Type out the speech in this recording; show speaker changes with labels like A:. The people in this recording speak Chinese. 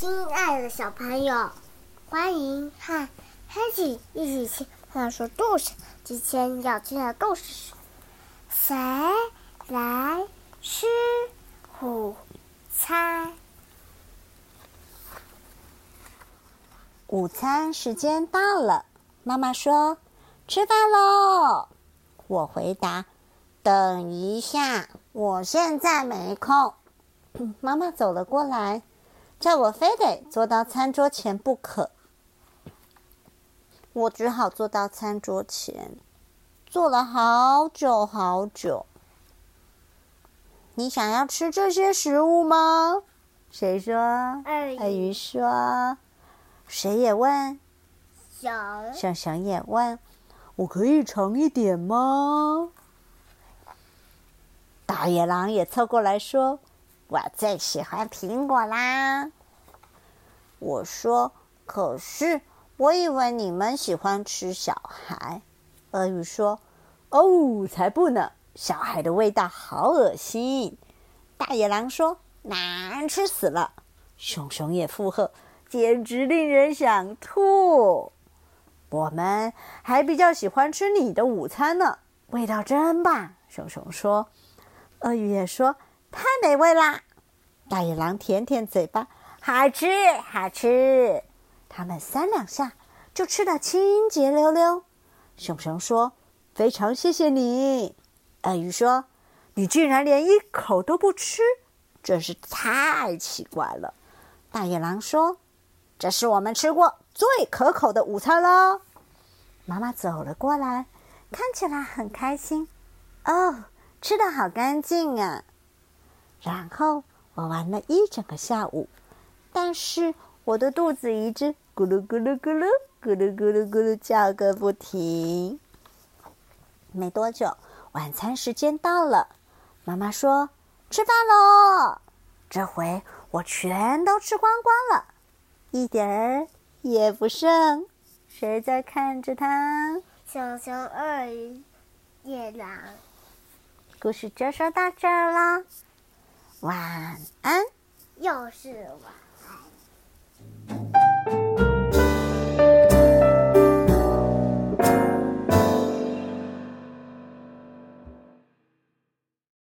A: 亲爱的小朋友，欢迎和黑起一起听他说故事。今天要听的故事是：谁来吃午餐？
B: 午餐时间到了，妈妈说：“吃饭喽！”我回答：“等一下，我现在没空。”妈妈走了过来。叫我非得坐到餐桌前不可，我只好坐到餐桌前，坐了好久好久。你想要吃这些食物吗？谁说？鳄鱼说。谁也问？
A: 熊。
B: 熊熊也问。我可以尝一点吗？大野狼也凑过来说。我最喜欢苹果啦！我说，可是我以为你们喜欢吃小孩。鳄鱼说：“哦，才不呢！小孩的味道好恶心。”大野狼说：“难吃死了！”熊熊也附和：“简直令人想吐。”我们还比较喜欢吃你的午餐呢，味道真棒。熊熊说：“鳄鱼也说。”太美味啦！大野狼舔舔嘴巴，好吃好吃。他们三两下就吃得清洁溜溜。熊熊说：“非常谢谢你。”鳄鱼说：“你竟然连一口都不吃，真是太奇怪了。”大野狼说：“这是我们吃过最可口的午餐喽。”妈妈走了过来，看起来很开心。哦，吃的好干净啊！然后我玩了一整个下午，但是我的肚子一直咕噜咕噜咕噜咕噜咕噜咕噜叫个不停。没多久，晚餐时间到了，妈妈说：“吃饭喽！”这回我全都吃光光了，一点儿也不剩。谁在看着它？
A: 小熊鳄鱼、野狼。
B: 故事就说到这儿了。晚安，
A: 又是晚。